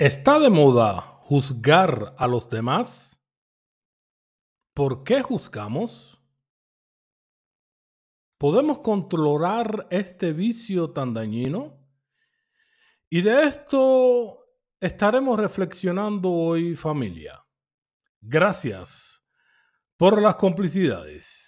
¿Está de moda juzgar a los demás? ¿Por qué juzgamos? ¿Podemos controlar este vicio tan dañino? Y de esto estaremos reflexionando hoy familia. Gracias por las complicidades.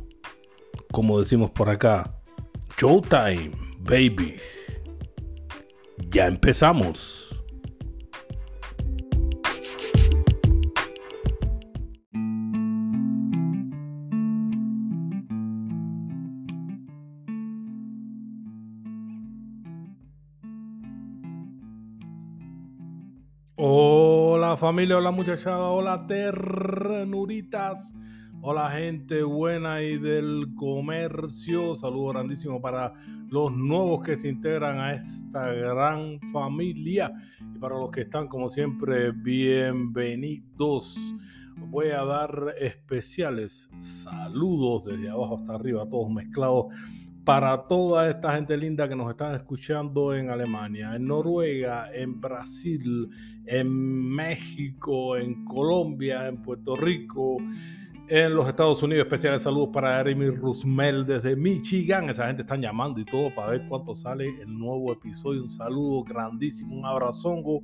como decimos por acá, Showtime, baby. Ya empezamos. Hola familia, hola muchachada, hola ternuritas. Hola gente buena y del comercio. Saludo grandísimo para los nuevos que se integran a esta gran familia. Y para los que están como siempre, bienvenidos. Voy a dar especiales saludos desde abajo hasta arriba, todos mezclados para toda esta gente linda que nos están escuchando en Alemania, en Noruega, en Brasil, en México, en Colombia, en Puerto Rico en los Estados Unidos. Especiales saludos para Jeremy Rusmel desde Michigan. Esa gente están llamando y todo para ver cuánto sale el nuevo episodio. Un saludo grandísimo, un abrazongo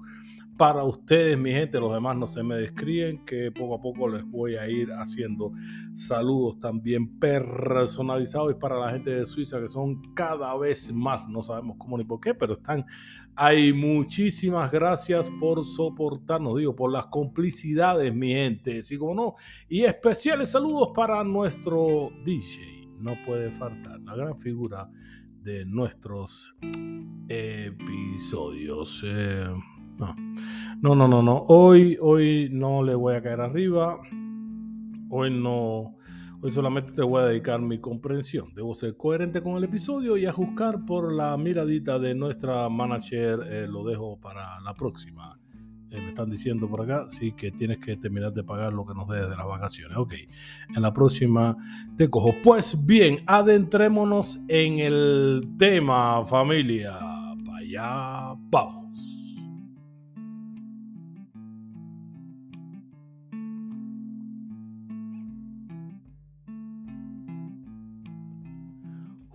para ustedes, mi gente. Los demás no se me describen, que poco a poco les voy a ir haciendo saludos también personalizados. Y para la gente de Suiza, que son cada vez más, no sabemos cómo ni por qué, pero están ahí. Muchísimas gracias por soportarnos, digo, por las complicidades, mi gente. Sí, como no. Y especiales saludos para nuestro DJ. No puede faltar la gran figura de nuestros episodios. Eh, no. No, no, no, no. Hoy, hoy no le voy a caer arriba. Hoy no. Hoy solamente te voy a dedicar mi comprensión. Debo ser coherente con el episodio y a juzgar por la miradita de nuestra manager. Eh, lo dejo para la próxima. Eh, me están diciendo por acá, sí, que tienes que terminar de pagar lo que nos dé de las vacaciones. Ok, en la próxima te cojo. Pues bien, adentrémonos en el tema, familia. Para allá vamos.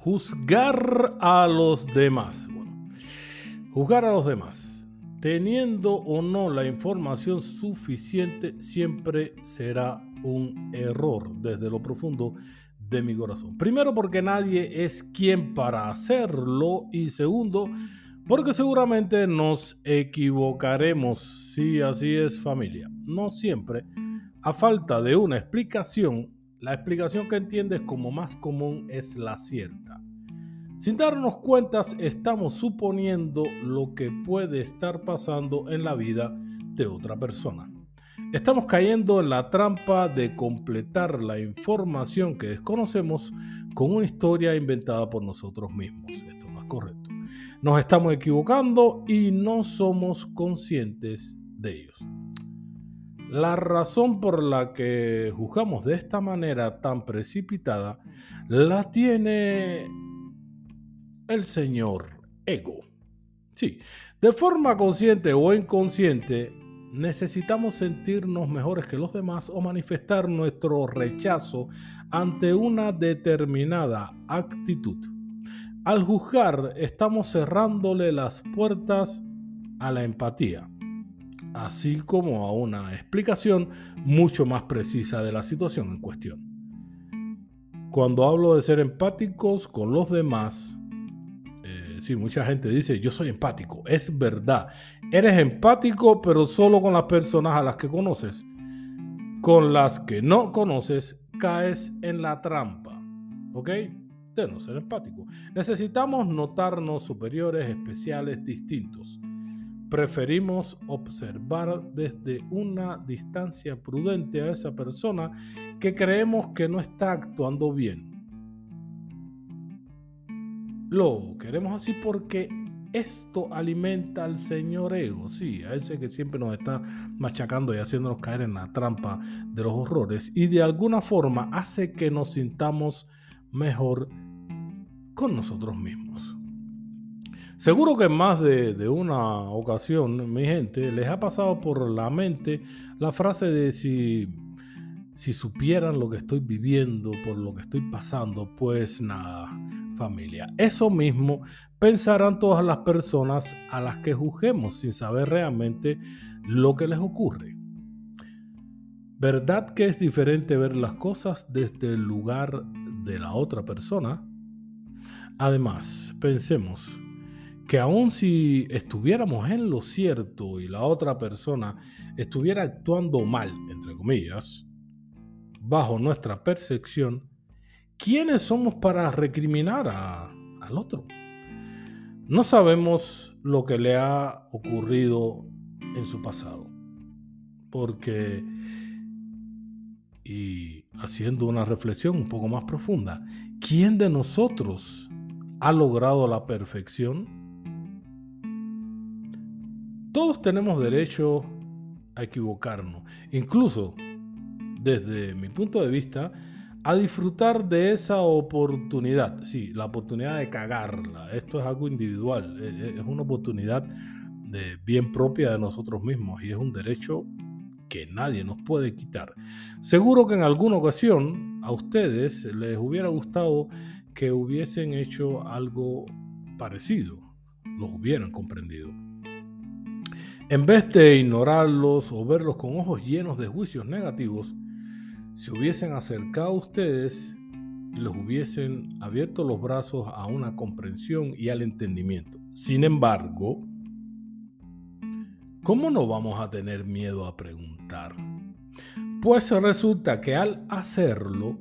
Juzgar a los demás. Bueno, juzgar a los demás. Teniendo o no la información suficiente siempre será un error desde lo profundo de mi corazón. Primero porque nadie es quien para hacerlo y segundo porque seguramente nos equivocaremos si así es familia. No siempre, a falta de una explicación, la explicación que entiendes como más común es la cierta. Sin darnos cuenta, estamos suponiendo lo que puede estar pasando en la vida de otra persona. Estamos cayendo en la trampa de completar la información que desconocemos con una historia inventada por nosotros mismos. Esto no es correcto. Nos estamos equivocando y no somos conscientes de ellos. La razón por la que juzgamos de esta manera tan precipitada la tiene el señor ego. Sí, de forma consciente o inconsciente, necesitamos sentirnos mejores que los demás o manifestar nuestro rechazo ante una determinada actitud. Al juzgar, estamos cerrándole las puertas a la empatía así como a una explicación mucho más precisa de la situación en cuestión. Cuando hablo de ser empáticos con los demás, eh, sí, mucha gente dice, yo soy empático, es verdad, eres empático pero solo con las personas a las que conoces. Con las que no conoces, caes en la trampa, ¿ok? De no ser empático. Necesitamos notarnos superiores, especiales, distintos. Preferimos observar desde una distancia prudente a esa persona que creemos que no está actuando bien. Lo queremos así porque esto alimenta al señor ego, sí, a ese que siempre nos está machacando y haciéndonos caer en la trampa de los horrores y de alguna forma hace que nos sintamos mejor con nosotros mismos. Seguro que en más de, una ocasión, mi gente, les ha pasado por la mente la frase de si, si supieran lo que estoy viviendo, por lo que estoy pasando, pues nada, familia. Eso mismo pensarán todas las personas a las que juzguemos sin saber realmente lo que les ocurre. ¿Verdad que es diferente ver las cosas desde el lugar de la otra persona? Además, pensemos que aun si estuviéramos en lo cierto y la otra persona estuviera actuando mal, entre comillas, bajo nuestra percepción, ¿quiénes somos para recriminar al otro? No sabemos lo que le ha ocurrido en su pasado, porque, y haciendo una reflexión un poco más profunda, ¿quién de nosotros ha logrado la perfección? Todos tenemos derecho a equivocarnos, incluso desde mi punto de vista, a disfrutar de esa oportunidad. Sí, la oportunidad de cagarla. Esto es algo individual, e, e, es una oportunidad de bien propia de nosotros mismos y es un derecho que nadie nos puede quitar. Seguro que en alguna ocasión a ustedes les hubiera gustado que hubiesen hecho algo parecido, los hubieran comprendido. En vez de ignorarlos o verlos con ojos llenos de juicios negativos, se hubiesen acercado a ustedes y les hubiesen abierto los brazos a una comprensión y al entendimiento. Sin embargo, ¿cómo no vamos a tener miedo a preguntar? Pues resulta que al hacerlo,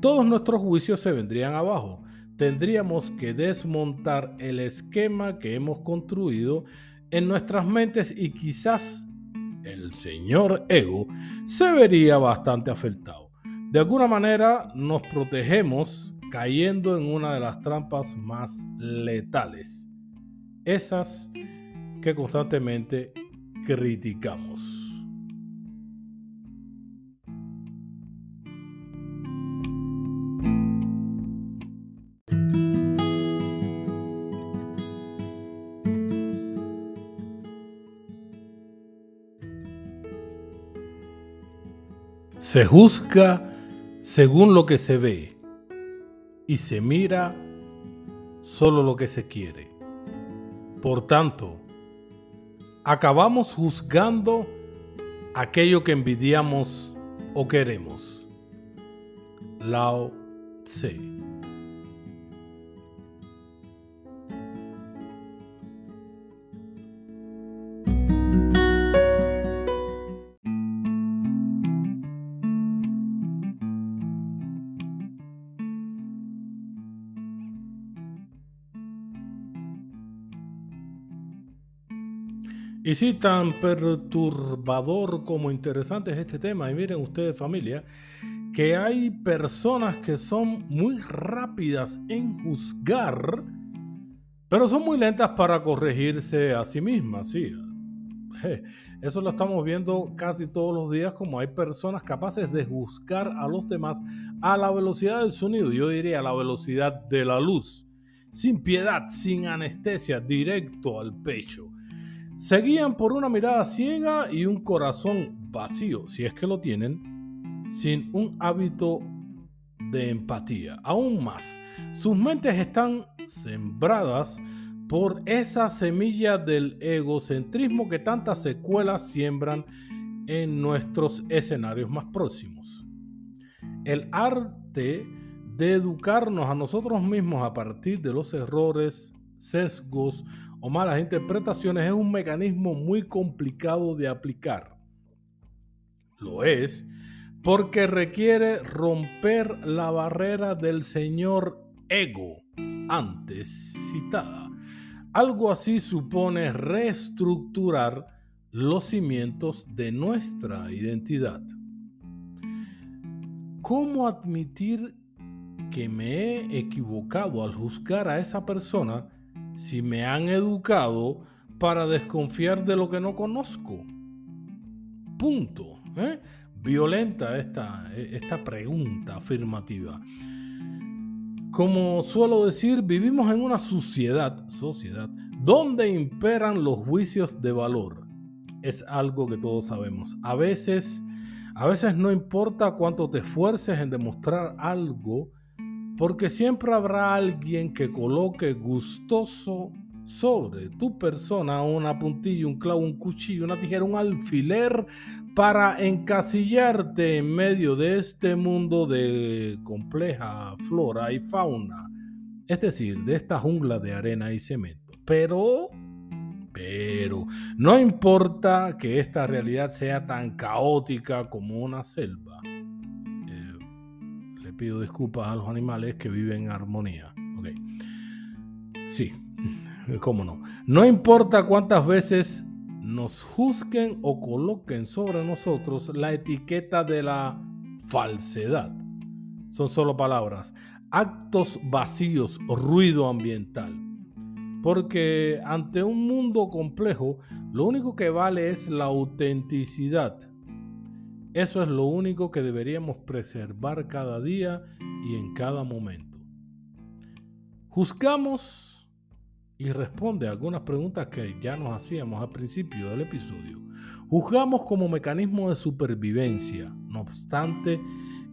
todos nuestros juicios se vendrían abajo. Tendríamos que desmontar el esquema que hemos construido en nuestras mentes y quizás el señor ego se vería bastante afectado. De alguna manera nos protegemos cayendo en una de las trampas más letales, esas que constantemente criticamos. Se juzga según lo que se ve y se mira solo lo que se quiere. Por tanto, acabamos juzgando aquello que envidiamos o queremos. Lao Tse. Y sí, tan perturbador como interesante es este tema. Y miren ustedes familia, que hay personas que son muy rápidas en juzgar, pero son muy lentas para corregirse a sí mismas. Sí, eso lo estamos viendo casi todos los días, como hay personas capaces de juzgar a los demás a la velocidad del sonido, yo diría a la velocidad de la luz, sin piedad, sin anestesia, directo al pecho. Seguían por una mirada ciega y un corazón vacío, si es que lo tienen, sin un hábito de empatía. Aún más, sus mentes están sembradas por esa semilla del egocentrismo que tantas secuelas siembran en nuestros escenarios más próximos. El arte de educarnos a nosotros mismos a partir de los errores, sesgos o malas interpretaciones es un mecanismo muy complicado de aplicar. Lo es porque requiere romper la barrera del señor ego antes citada. Algo así supone reestructurar los cimientos de nuestra identidad. ¿Cómo admitir que me he equivocado al juzgar a esa persona si me han educado para desconfiar de lo que no conozco? Punto. ¿eh? Violenta esta, esta pregunta afirmativa. Como suelo decir, vivimos en una sociedad, sociedad donde imperan los juicios de valor. Es algo que todos sabemos. A veces, a veces no importa cuánto te esfuerces en demostrar algo, porque siempre habrá alguien que coloque gustoso sobre tu persona una puntilla, un clavo, un cuchillo, una tijera, un alfiler para encasillarte en medio de este mundo de compleja flora y fauna. Es decir, de esta jungla de arena y cemento. Pero, pero, no importa que esta realidad sea tan caótica como una selva pido disculpas a los animales que viven en armonía. Okay. Sí, cómo no. No importa cuántas veces nos juzguen o coloquen sobre nosotros la etiqueta de la falsedad. Son solo palabras. Actos vacíos, ruido ambiental. Porque ante un mundo complejo, lo único que vale es la autenticidad eso es lo único que deberíamos preservar cada día y en cada momento. Juzgamos y responde a algunas preguntas que ya nos hacíamos al principio del episodio. Juzgamos como mecanismo de supervivencia. No obstante,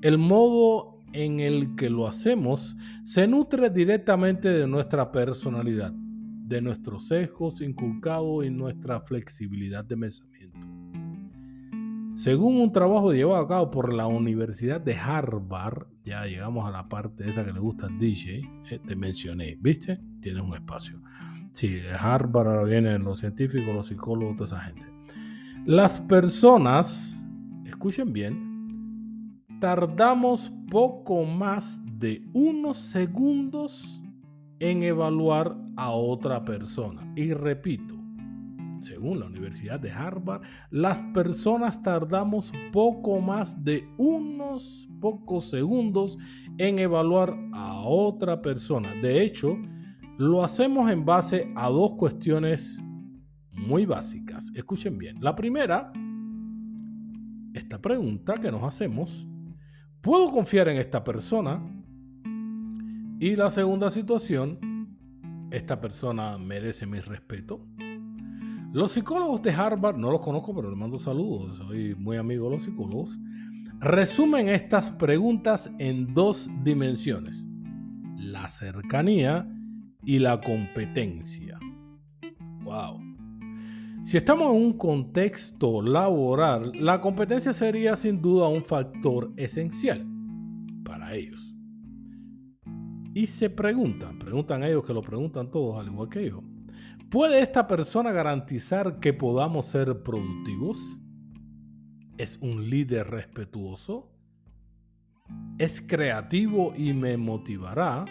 el modo en el que lo hacemos se nutre directamente de nuestra personalidad, de nuestros sesgos inculcados y nuestra flexibilidad de pensamiento. Según un trabajo llevado a cabo por la Universidad de Harvard, ya llegamos a la parte esa que le gusta al DJ, eh, te mencioné, ¿viste? Tienes un espacio. Sí, Harvard ahora vienen los científicos, los psicólogos, toda esa gente. Las personas, escuchen bien, tardamos poco más de unos segundos en evaluar a otra persona. Y repito, según la Universidad de Harvard, las personas tardamos poco más de unos pocos segundos en evaluar a otra persona. De hecho, lo hacemos en base a dos cuestiones muy básicas. Escuchen bien. La primera, esta pregunta que nos hacemos, ¿puedo confiar en esta persona? Y la segunda situación, ¿esta persona merece mi respeto? Los psicólogos de Harvard, no los conozco, pero les mando saludos, soy muy amigo de los psicólogos, resumen estas preguntas en dos dimensiones, la cercanía y la competencia. Wow. Si estamos en un contexto laboral, la competencia sería sin duda un factor esencial para ellos. Y se preguntan, preguntan ellos que lo preguntan todos al igual que yo. ¿Puede esta persona garantizar que podamos ser productivos? ¿Es un líder respetuoso? ¿Es creativo y me motivará?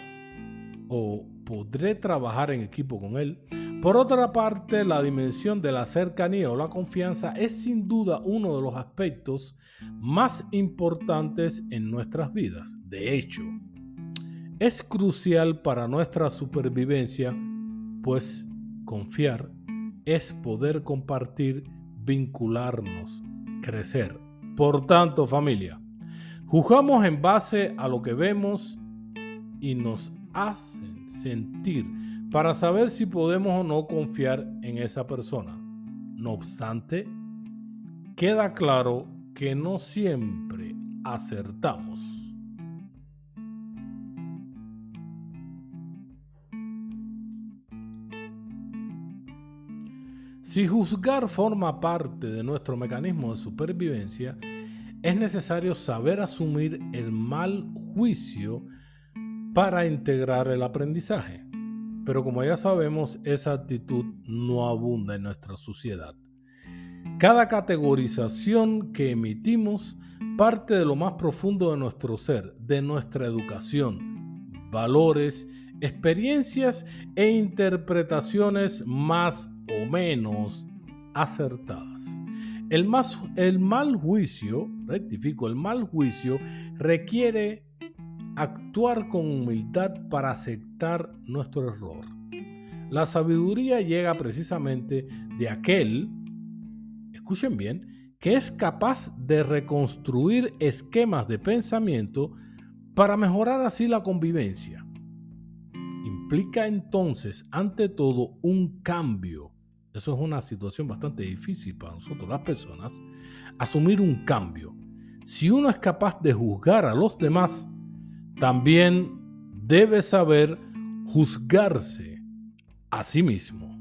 ¿O podré trabajar en equipo con él? Por otra parte, la dimensión de la cercanía o la confianza es sin duda uno de los aspectos más importantes en nuestras vidas. De hecho, es crucial para nuestra supervivencia, pues Confiar es poder compartir, vincularnos, crecer. Por tanto, familia, juzgamos en base a lo que vemos y nos hacen sentir para saber si podemos o no confiar en esa persona. No obstante, queda claro que no siempre acertamos. Si juzgar forma parte de nuestro mecanismo de supervivencia, es necesario saber asumir el mal juicio para integrar el aprendizaje. Pero como ya sabemos, esa actitud no abunda en nuestra sociedad. Cada categorización que emitimos parte de lo más profundo de nuestro ser, de nuestra educación, valores, experiencias e interpretaciones más o menos acertadas. El, el mal juicio, rectifico, el mal juicio requiere actuar con humildad para aceptar nuestro error. La sabiduría llega precisamente de aquel, escuchen bien, que es capaz de reconstruir esquemas de pensamiento para mejorar así la convivencia. Implica entonces, ante todo, un cambio. Eso es una situación bastante difícil para nosotros, las personas, asumir un cambio. Si uno es capaz de juzgar a los demás, también debe saber juzgarse a sí mismo.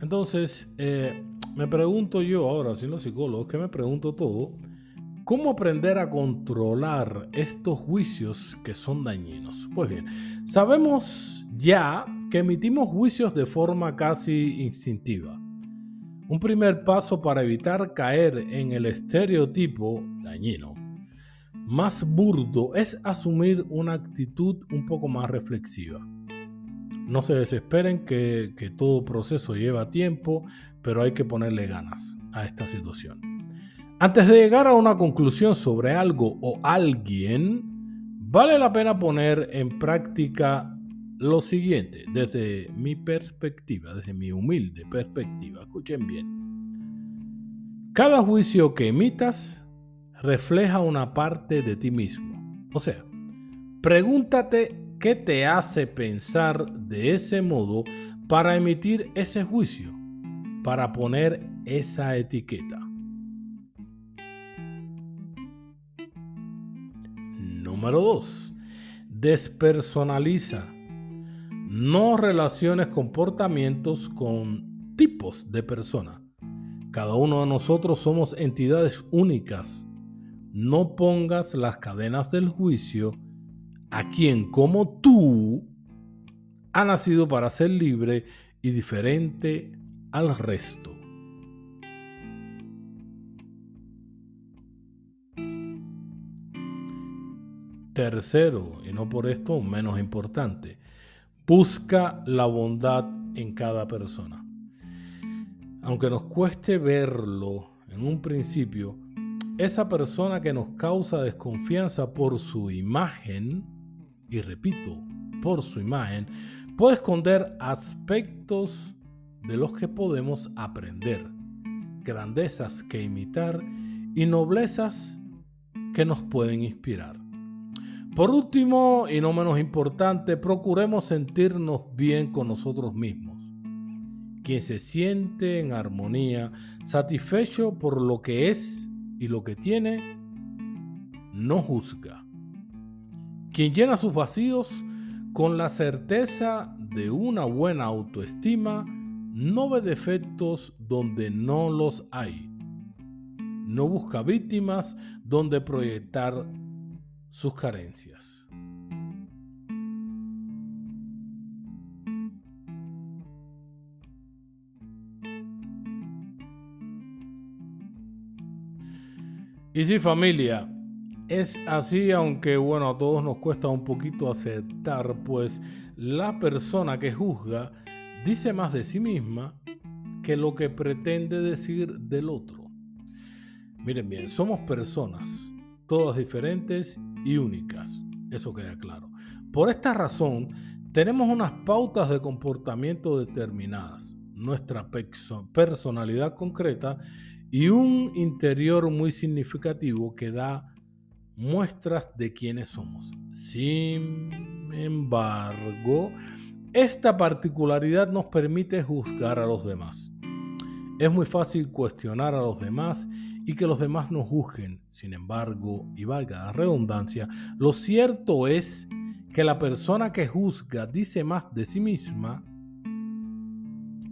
Entonces, eh, me pregunto yo ahora, siendo psicólogo, que me pregunto todo, ¿cómo aprender a controlar estos juicios que son dañinos? Pues bien, sabemos ya que emitimos juicios de forma casi instintiva. Un primer paso para evitar caer en el estereotipo dañino más burdo es asumir una actitud un poco más reflexiva. No se desesperen que, que todo proceso lleva tiempo, pero hay que ponerle ganas a esta situación. Antes de llegar a una conclusión sobre algo o alguien, vale la pena poner en práctica lo siguiente, desde mi perspectiva, desde mi humilde perspectiva, escuchen bien. Cada juicio que emitas refleja una parte de ti mismo. O sea, pregúntate qué te hace pensar de ese modo para emitir ese juicio, para poner esa etiqueta. Número 2. Despersonaliza no relaciones comportamientos con tipos de persona. Cada uno de nosotros somos entidades únicas. No pongas las cadenas del juicio a quien como tú ha nacido para ser libre y diferente al resto. Tercero, y no por esto menos importante, Busca la bondad en cada persona. Aunque nos cueste verlo en un principio, esa persona que nos causa desconfianza por su imagen, y repito, por su imagen, puede esconder aspectos de los que podemos aprender, grandezas que imitar y noblezas que nos pueden inspirar. Por último, y no menos importante, procuremos sentirnos bien con nosotros mismos. Quien se siente en armonía, satisfecho por lo que es y lo que tiene, no juzga. Quien llena sus vacíos con la certeza de una buena autoestima, no ve defectos donde no los hay. No busca víctimas donde proyectar sus carencias. Y sí, familia, es así, aunque bueno, a todos nos cuesta un poquito aceptar, pues la persona que juzga dice más de sí misma que lo que pretende decir del otro. Miren bien, somos personas, todas diferentes y únicas. Eso queda claro. Por esta razón, tenemos unas pautas de comportamiento determinadas, nuestra personalidad concreta y un interior muy significativo que da muestras de quiénes somos. Sin embargo, esta particularidad nos permite juzgar a los demás. Es muy fácil cuestionar a los demás y que los demás nos juzguen. Sin embargo, y valga la redundancia, lo cierto es que la persona que juzga dice más de sí misma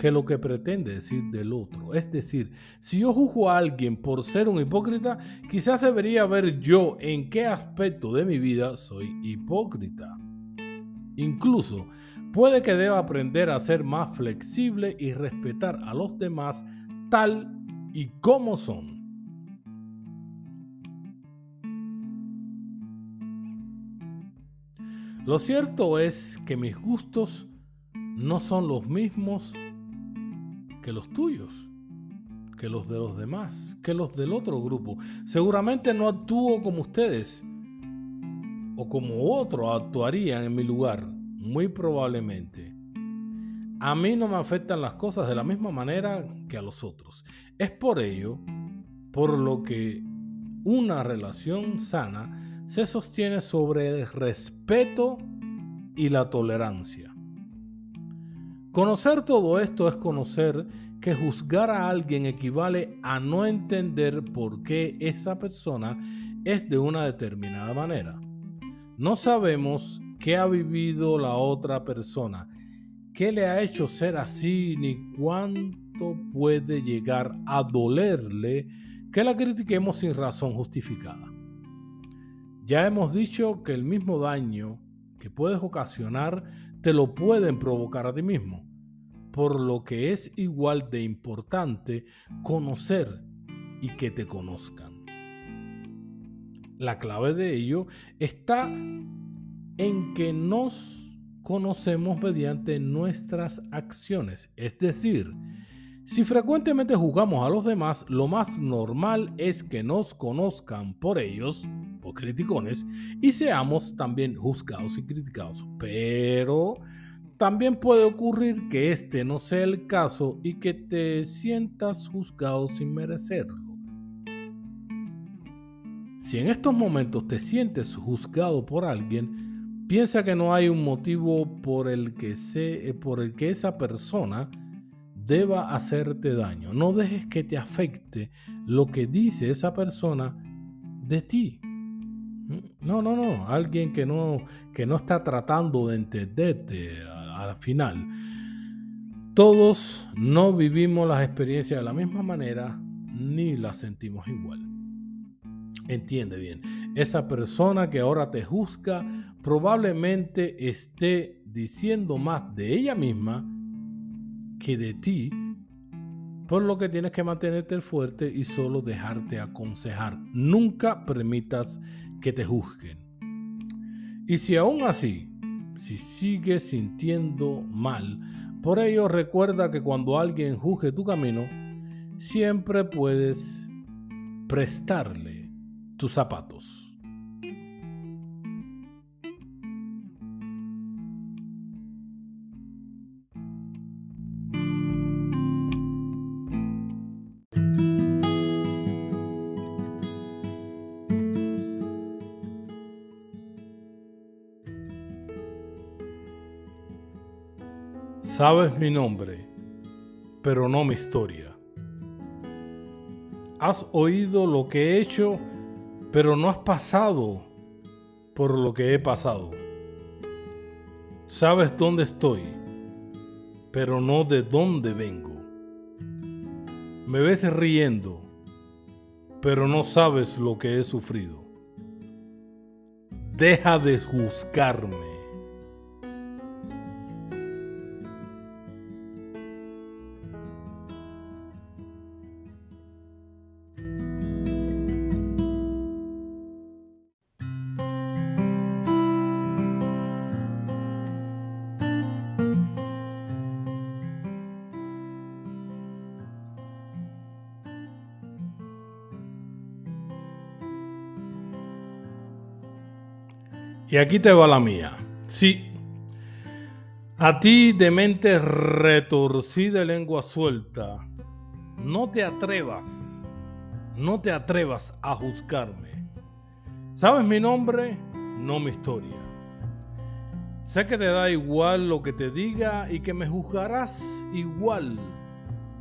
que lo que pretende decir del otro. Es decir, si yo juzgo a alguien por ser un hipócrita, quizás debería ver yo en qué aspecto de mi vida soy hipócrita. Incluso puede que deba aprender a ser más flexible y respetar a los demás tal y como son. Lo cierto es que mis gustos no son los mismos que los tuyos, que los de los demás, que los del otro grupo. Seguramente no actúo como ustedes o como otros actuarían en mi lugar, muy probablemente. A mí no me afectan las cosas de la misma manera que a los otros. Es por ello por lo que una relación sana se sostiene sobre el respeto y la tolerancia. Conocer todo esto es conocer que juzgar a alguien equivale a no entender por qué esa persona es de una determinada manera. No sabemos qué ha vivido la otra persona, qué le ha hecho ser así, ni cuánto puede llegar a dolerle que la critiquemos sin razón justificada. Ya hemos dicho que el mismo daño que puedes ocasionar te lo pueden provocar a ti mismo por lo que es igual de importante conocer y que te conozcan. La clave de ello está en que nos conocemos mediante nuestras acciones, es decir, si frecuentemente jugamos a los demás, lo más normal es que nos conozcan por ellos, o criticones, y seamos también juzgados y criticados. Pero también puede ocurrir que este no sea el caso y que te sientas juzgado sin merecerlo. Si en estos momentos te sientes juzgado por alguien, piensa que no hay un motivo por el que, se, por el que esa persona deba hacerte daño. No dejes que te afecte lo que dice esa persona de ti. No, no, no. Alguien que no, que no está tratando de entenderte al final. Todos no vivimos las experiencias de la misma manera ni las sentimos igual. Entiende bien, esa persona que ahora te juzga probablemente esté diciendo más de ella misma que de ti, por lo que tienes que mantenerte fuerte y solo dejarte aconsejar. Nunca permitas que te juzguen. Y si aún así si sigues sintiendo mal. Por ello recuerda que cuando alguien juzgue tu camino, siempre puedes prestarle tus zapatos. Sabes mi nombre, pero no mi historia. Has oído lo que he hecho, pero no has pasado por lo que he pasado. Sabes dónde estoy, pero no de dónde vengo. Me ves riendo, pero no sabes lo que he sufrido. Deja de juzgarme. Y aquí te va la mía. Sí. A ti de mente retorcida y lengua suelta, no te atrevas, no te atrevas a juzgarme. ¿Sabes mi nombre? No mi historia. Sé que te da igual lo que te diga y que me juzgarás igual,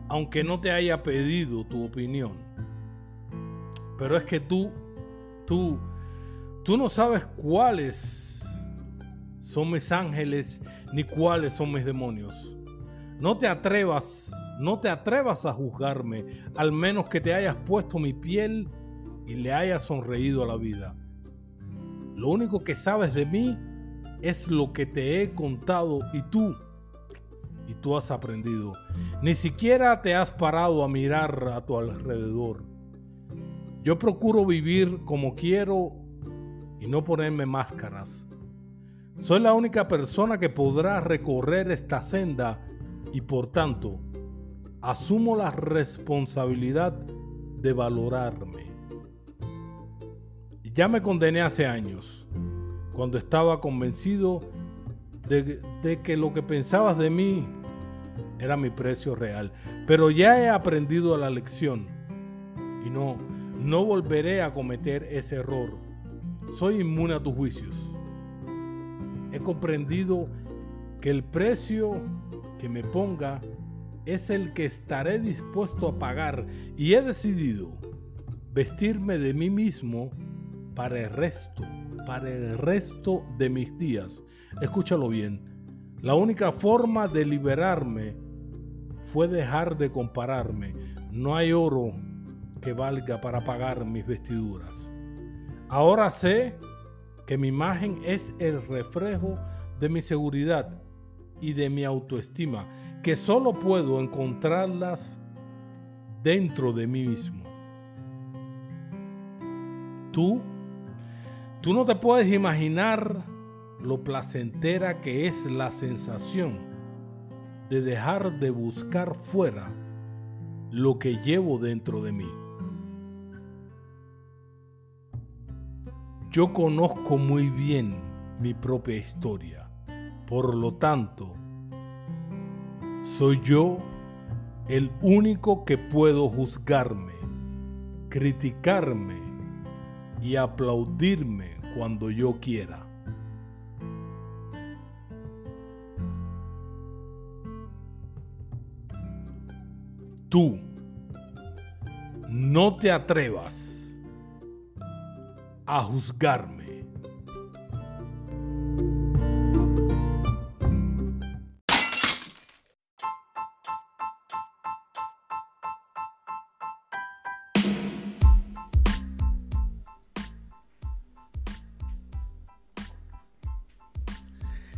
aunque no te haya pedido tu opinión. Pero es que tú, tú, Tú no sabes cuáles son mis ángeles ni cuáles son mis demonios. No te atrevas, no te atrevas a juzgarme, al menos que te hayas puesto mi piel y le hayas sonreído a la vida. Lo único que sabes de mí es lo que te he contado y tú, y tú has aprendido. Ni siquiera te has parado a mirar a tu alrededor. Yo procuro vivir como quiero y no ponerme máscaras. Soy la única persona que podrá recorrer esta senda y por tanto asumo la responsabilidad de valorarme. Ya me condené hace años, cuando estaba convencido de, de, que lo que pensabas de mí era mi precio real. Pero ya he aprendido la lección y no, no volveré a cometer ese error. Soy inmune a tus juicios. He comprendido que el precio que me ponga es el que estaré dispuesto a pagar y he decidido vestirme de mí mismo para el resto, para el resto de mis días. Escúchalo bien. La única forma de liberarme fue dejar de compararme. No hay oro que valga para pagar mis vestiduras. Ahora sé que mi imagen es el reflejo de mi seguridad y de mi autoestima, que solo puedo encontrarlas dentro de mí mismo. Tú Tú no te puedes imaginar lo placentera que es la sensación de dejar de buscar fuera lo que llevo dentro de mí. Yo conozco muy bien mi propia historia, por lo tanto, soy yo el único que puedo juzgarme, criticarme y aplaudirme cuando yo quiera. Tú no te atrevas a juzgarme.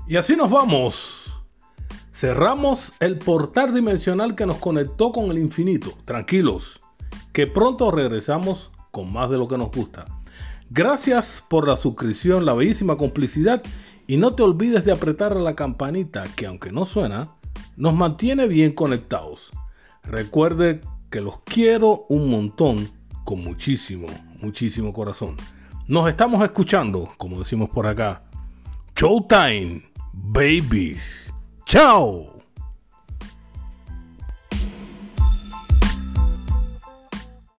Y así nos vamos. Cerramos el portal dimensional que nos conectó con el infinito. Tranquilos, que pronto regresamos con más de lo que nos gusta. Gracias por la suscripción, la bellísima complicidad y no te olvides de apretar la campanita que aunque no suena, nos mantiene bien conectados. Recuerde que los quiero un montón con muchísimo, muchísimo corazón. Nos estamos escuchando, como decimos por acá. Showtime babies. Ciao!